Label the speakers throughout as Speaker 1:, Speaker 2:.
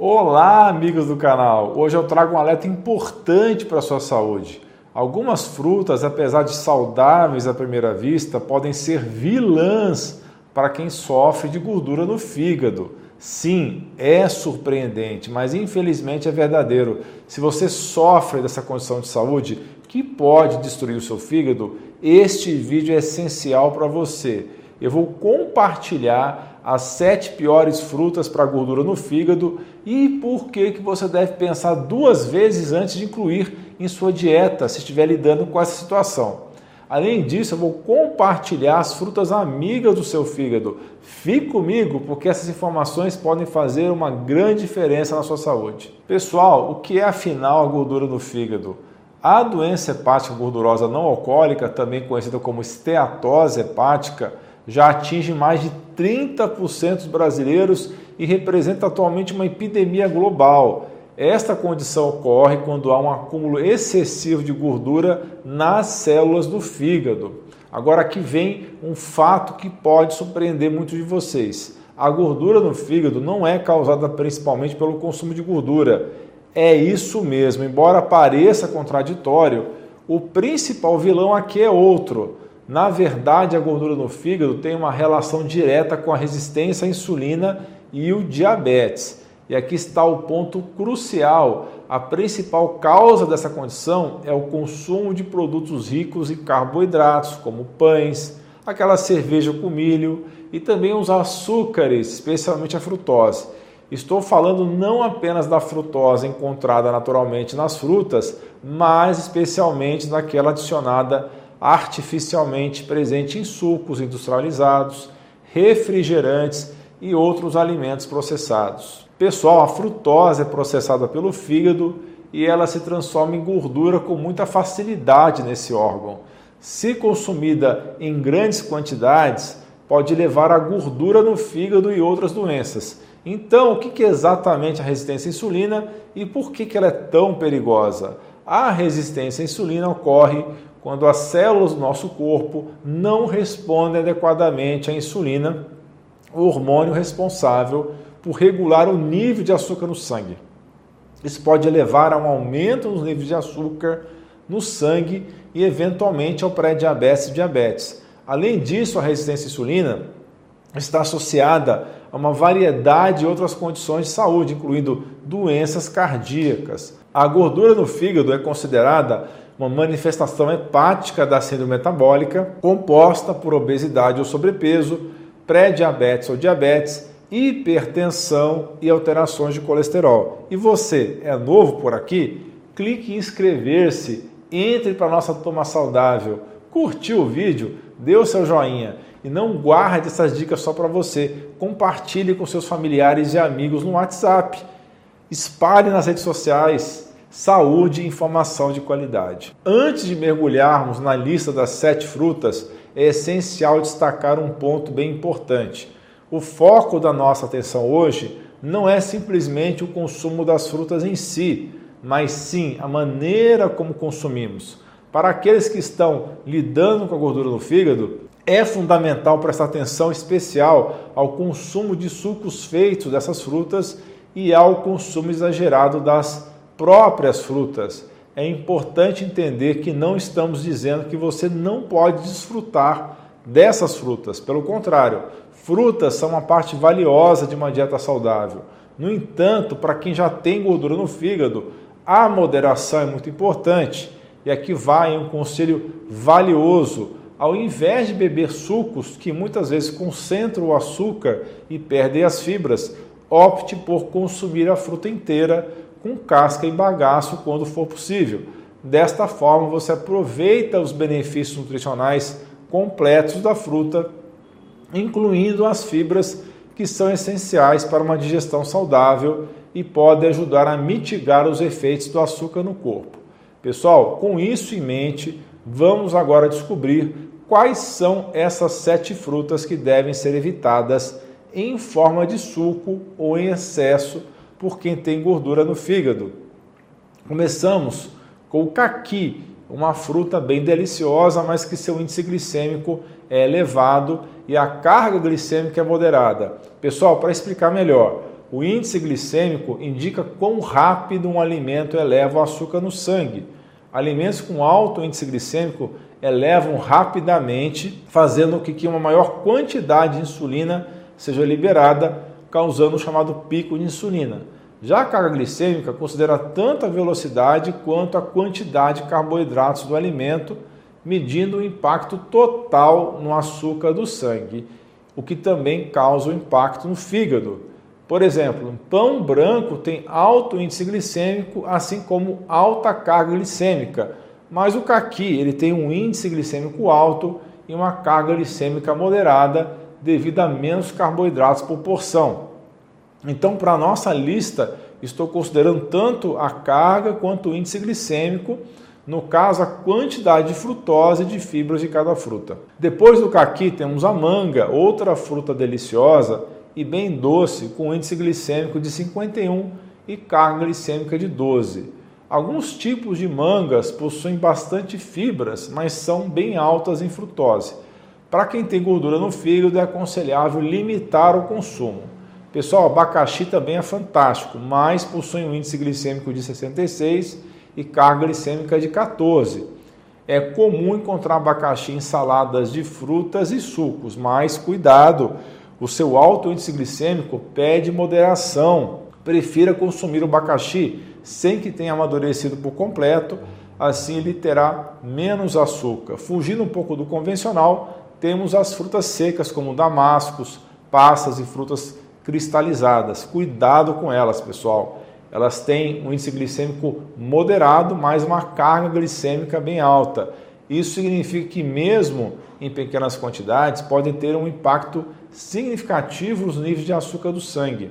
Speaker 1: Olá, amigos do canal! Hoje eu trago um alerta importante para a sua saúde. Algumas frutas, apesar de saudáveis à primeira vista, podem ser vilãs para quem sofre de gordura no fígado. Sim, é surpreendente, mas infelizmente é verdadeiro. Se você sofre dessa condição de saúde que pode destruir o seu fígado, este vídeo é essencial para você. Eu vou compartilhar as sete piores frutas para gordura no fígado e por que, que você deve pensar duas vezes antes de incluir em sua dieta se estiver lidando com essa situação. Além disso, eu vou compartilhar as frutas amigas do seu fígado. Fique comigo, porque essas informações podem fazer uma grande diferença na sua saúde. Pessoal, o que é afinal a gordura no fígado? A doença hepática gordurosa não alcoólica, também conhecida como esteatose hepática, já atinge mais de 30% dos brasileiros e representa atualmente uma epidemia global. Esta condição ocorre quando há um acúmulo excessivo de gordura nas células do fígado. Agora aqui vem um fato que pode surpreender muitos de vocês. A gordura no fígado não é causada principalmente pelo consumo de gordura. É isso mesmo, embora pareça contraditório, o principal vilão aqui é outro. Na verdade, a gordura no fígado tem uma relação direta com a resistência à insulina e o diabetes. E aqui está o ponto crucial. A principal causa dessa condição é o consumo de produtos ricos em carboidratos, como pães, aquela cerveja com milho e também os açúcares, especialmente a frutose. Estou falando não apenas da frutose encontrada naturalmente nas frutas, mas especialmente daquela adicionada artificialmente presente em sucos industrializados, refrigerantes e outros alimentos processados. Pessoal, a frutose é processada pelo fígado e ela se transforma em gordura com muita facilidade nesse órgão. Se consumida em grandes quantidades, pode levar a gordura no fígado e outras doenças. Então, o que é exatamente a resistência à insulina e por que ela é tão perigosa? A resistência à insulina ocorre quando as células do nosso corpo não respondem adequadamente à insulina, o hormônio responsável por regular o nível de açúcar no sangue. Isso pode levar a um aumento nos níveis de açúcar no sangue e, eventualmente, ao pré-diabetes e diabetes. Além disso, a resistência à insulina está associada a uma variedade de outras condições de saúde, incluindo doenças cardíacas. A gordura no fígado é considerada uma manifestação hepática da síndrome metabólica, composta por obesidade ou sobrepeso, pré-diabetes ou diabetes hipertensão e alterações de colesterol. E você é novo por aqui? Clique em inscrever-se, entre para a nossa turma saudável, curtiu o vídeo, dê o seu joinha e não guarde essas dicas só para você. Compartilhe com seus familiares e amigos no WhatsApp. Espalhe nas redes sociais. Saúde e informação de qualidade. Antes de mergulharmos na lista das sete frutas, é essencial destacar um ponto bem importante. O foco da nossa atenção hoje não é simplesmente o consumo das frutas em si, mas sim a maneira como consumimos. Para aqueles que estão lidando com a gordura no fígado, é fundamental prestar atenção especial ao consumo de sucos feitos dessas frutas e ao consumo exagerado das próprias frutas. É importante entender que não estamos dizendo que você não pode desfrutar dessas frutas. Pelo contrário, frutas são uma parte valiosa de uma dieta saudável. No entanto, para quem já tem gordura no fígado, a moderação é muito importante. E aqui vai um conselho valioso. Ao invés de beber sucos que muitas vezes concentram o açúcar e perdem as fibras, opte por consumir a fruta inteira com casca e bagaço quando for possível. Desta forma, você aproveita os benefícios nutricionais completos da fruta, incluindo as fibras que são essenciais para uma digestão saudável e podem ajudar a mitigar os efeitos do açúcar no corpo. Pessoal, com isso em mente, vamos agora descobrir quais são essas sete frutas que devem ser evitadas em forma de suco ou em excesso por quem tem gordura no fígado. Começamos com o caqui, uma fruta bem deliciosa, mas que seu índice glicêmico é elevado e a carga glicêmica é moderada. Pessoal, para explicar melhor, o índice glicêmico indica quão rápido um alimento eleva o açúcar no sangue. Alimentos com alto índice glicêmico elevam rapidamente, fazendo com que uma maior quantidade de insulina seja liberada, causando o chamado pico de insulina. Já a carga glicêmica considera tanto a velocidade quanto a quantidade de carboidratos do alimento, medindo o impacto total no açúcar do sangue, o que também causa o impacto no fígado. Por exemplo, um pão branco tem alto índice glicêmico, assim como alta carga glicêmica, mas o caqui ele tem um índice glicêmico alto e uma carga glicêmica moderada devido a menos carboidratos por porção. Então, para a nossa lista, estou considerando tanto a carga quanto o índice glicêmico, no caso, a quantidade de frutose e de fibras de cada fruta. Depois do caqui, temos a manga, outra fruta deliciosa e bem doce, com índice glicêmico de 51 e carga glicêmica de 12. Alguns tipos de mangas possuem bastante fibras, mas são bem altas em frutose. Para quem tem gordura no fígado, é aconselhável limitar o consumo. Pessoal, abacaxi também é fantástico, mas possui um índice glicêmico de 66 e carga glicêmica de 14. É comum encontrar abacaxi em saladas de frutas e sucos, mas cuidado, o seu alto índice glicêmico pede moderação. Prefira consumir o abacaxi sem que tenha amadurecido por completo, assim ele terá menos açúcar. Fugindo um pouco do convencional, temos as frutas secas como damascos, passas e frutas cristalizadas. Cuidado com elas, pessoal. Elas têm um índice glicêmico moderado, mas uma carga glicêmica bem alta. Isso significa que, mesmo em pequenas quantidades, podem ter um impacto significativo nos níveis de açúcar do sangue.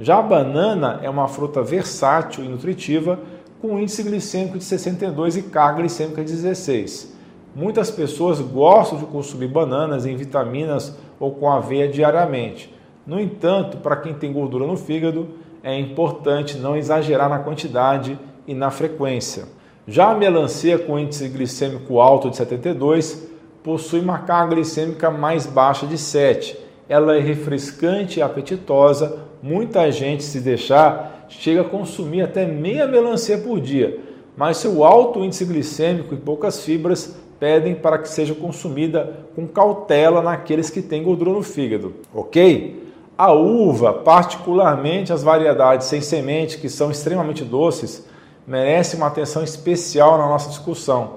Speaker 1: Já a banana é uma fruta versátil e nutritiva, com índice glicêmico de 62 e carga glicêmica de 16. Muitas pessoas gostam de consumir bananas em vitaminas ou com aveia diariamente. No entanto, para quem tem gordura no fígado, é importante não exagerar na quantidade e na frequência. Já a melancia com índice glicêmico alto de 72 possui uma carga glicêmica mais baixa de 7. Ela é refrescante e apetitosa. Muita gente, se deixar, chega a consumir até meia melancia por dia, mas seu alto índice glicêmico e poucas fibras pedem para que seja consumida com cautela naqueles que têm gordura no fígado, ok? A uva, particularmente as variedades sem semente, que são extremamente doces, merece uma atenção especial na nossa discussão.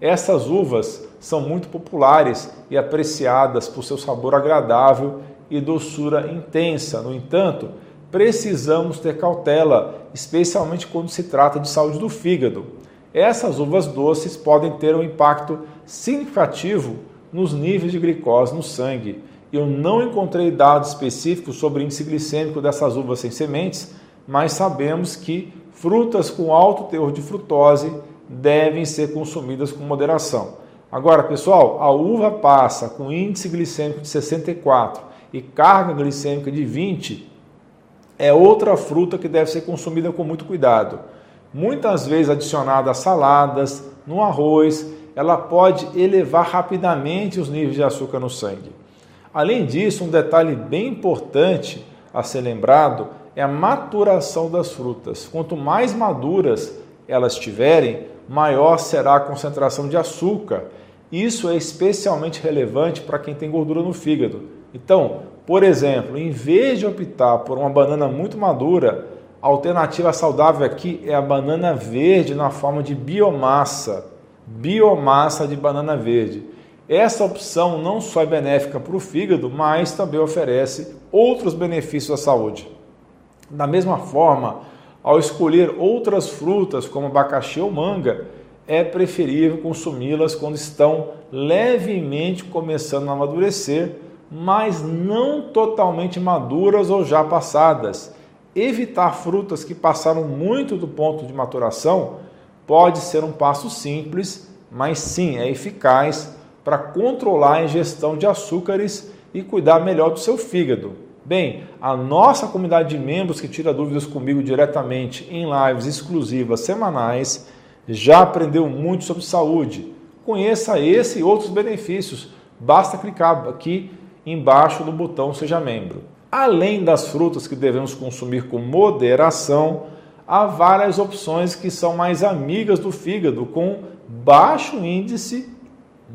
Speaker 1: Essas uvas são muito populares e apreciadas por seu sabor agradável e doçura intensa. No entanto, precisamos ter cautela, especialmente quando se trata de saúde do fígado. Essas uvas doces podem ter um impacto significativo nos níveis de glicose no sangue eu não encontrei dados específicos sobre o índice glicêmico dessas uvas sem sementes, mas sabemos que frutas com alto teor de frutose devem ser consumidas com moderação. Agora, pessoal, a uva passa com índice glicêmico de 64 e carga glicêmica de 20 é outra fruta que deve ser consumida com muito cuidado. Muitas vezes adicionada a saladas, no arroz, ela pode elevar rapidamente os níveis de açúcar no sangue. Além disso, um detalhe bem importante a ser lembrado é a maturação das frutas. Quanto mais maduras elas tiverem, maior será a concentração de açúcar. Isso é especialmente relevante para quem tem gordura no fígado. Então, por exemplo, em vez de optar por uma banana muito madura, a alternativa saudável aqui é a banana verde na forma de biomassa. Biomassa de banana verde. Essa opção não só é benéfica para o fígado, mas também oferece outros benefícios à saúde. Da mesma forma, ao escolher outras frutas como abacaxi ou manga, é preferível consumi-las quando estão levemente começando a amadurecer, mas não totalmente maduras ou já passadas. Evitar frutas que passaram muito do ponto de maturação pode ser um passo simples, mas sim é eficaz para controlar a ingestão de açúcares e cuidar melhor do seu fígado. Bem, a nossa comunidade de membros que tira dúvidas comigo diretamente em lives exclusivas semanais já aprendeu muito sobre saúde. Conheça esse e outros benefícios. Basta clicar aqui embaixo do botão Seja Membro. Além das frutas que devemos consumir com moderação, há várias opções que são mais amigas do fígado, com baixo índice,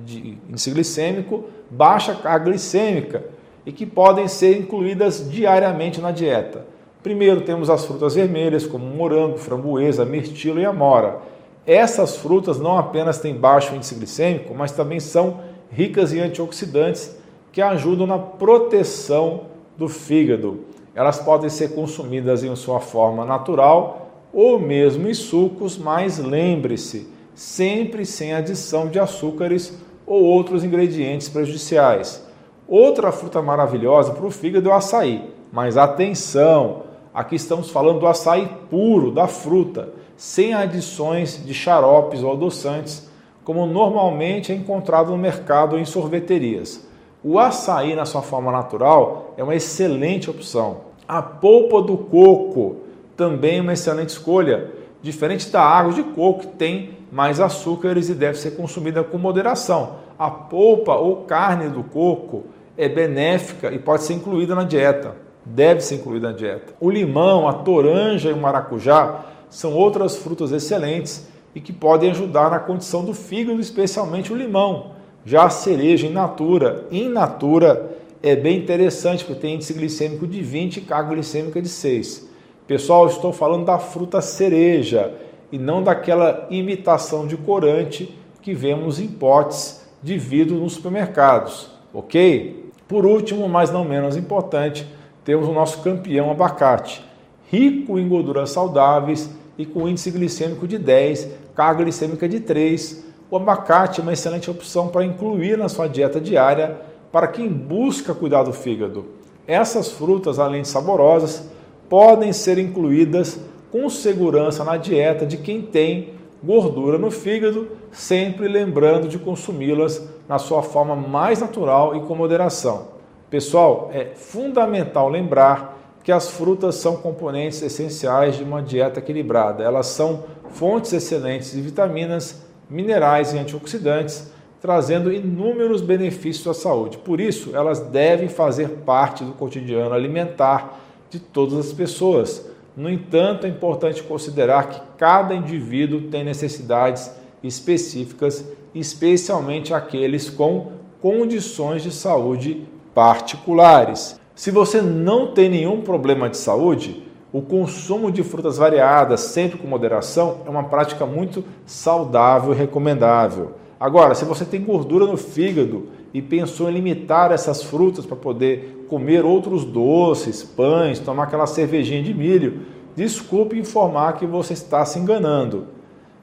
Speaker 1: de, índice glicêmico, baixa carga glicêmica e que podem ser incluídas diariamente na dieta. Primeiro temos as frutas vermelhas, como morango, framboesa, mirtilo e amora. Essas frutas não apenas têm baixo índice glicêmico, mas também são ricas em antioxidantes que ajudam na proteção do fígado. Elas podem ser consumidas em sua forma natural ou mesmo em sucos, mas lembre-se, sempre sem adição de açúcares ou outros ingredientes prejudiciais. Outra fruta maravilhosa para o fígado é o açaí, mas atenção, aqui estamos falando do açaí puro, da fruta, sem adições de xaropes ou adoçantes, como normalmente é encontrado no mercado em sorveterias. O açaí, na sua forma natural, é uma excelente opção. A polpa do coco também é uma excelente escolha, diferente da água de coco que tem mais açúcares e deve ser consumida com moderação. A polpa ou carne do coco é benéfica e pode ser incluída na dieta. Deve ser incluída na dieta. O limão, a toranja e o maracujá são outras frutas excelentes e que podem ajudar na condição do fígado, especialmente o limão. Já a cereja in natura, in natura é bem interessante porque tem índice glicêmico de 20 e carga glicêmica de 6. Pessoal, estou falando da fruta cereja e não daquela imitação de corante que vemos em potes de vidro nos supermercados, ok? Por último, mas não menos importante, temos o nosso campeão abacate, rico em gorduras saudáveis e com índice glicêmico de 10, carga glicêmica de 3, o abacate é uma excelente opção para incluir na sua dieta diária para quem busca cuidar do fígado. Essas frutas, além de saborosas, podem ser incluídas com segurança na dieta de quem tem gordura no fígado, sempre lembrando de consumi-las na sua forma mais natural e com moderação. Pessoal, é fundamental lembrar que as frutas são componentes essenciais de uma dieta equilibrada. Elas são fontes excelentes de vitaminas, minerais e antioxidantes, trazendo inúmeros benefícios à saúde. Por isso, elas devem fazer parte do cotidiano alimentar de todas as pessoas. No entanto, é importante considerar que cada indivíduo tem necessidades específicas, especialmente aqueles com condições de saúde particulares. Se você não tem nenhum problema de saúde, o consumo de frutas variadas, sempre com moderação, é uma prática muito saudável e recomendável. Agora, se você tem gordura no fígado e pensou em limitar essas frutas para poder comer outros doces, pães, tomar aquela cervejinha de milho, desculpe informar que você está se enganando.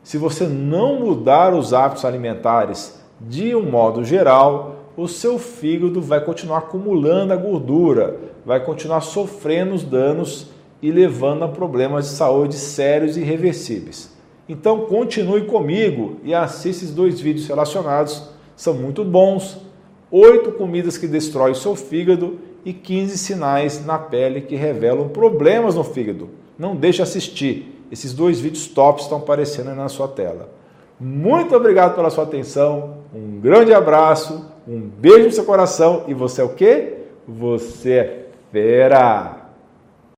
Speaker 1: Se você não mudar os hábitos alimentares de um modo geral, o seu fígado vai continuar acumulando a gordura, vai continuar sofrendo os danos e levando a problemas de saúde sérios e irreversíveis. Então continue comigo e assista esses dois vídeos relacionados, são muito bons. Oito comidas que destroem o seu fígado e 15 sinais na pele que revelam problemas no fígado. Não deixe assistir. Esses dois vídeos tops estão aparecendo aí na sua tela. Muito obrigado pela sua atenção. Um grande abraço, um beijo no seu coração e você é o quê? Você é fera!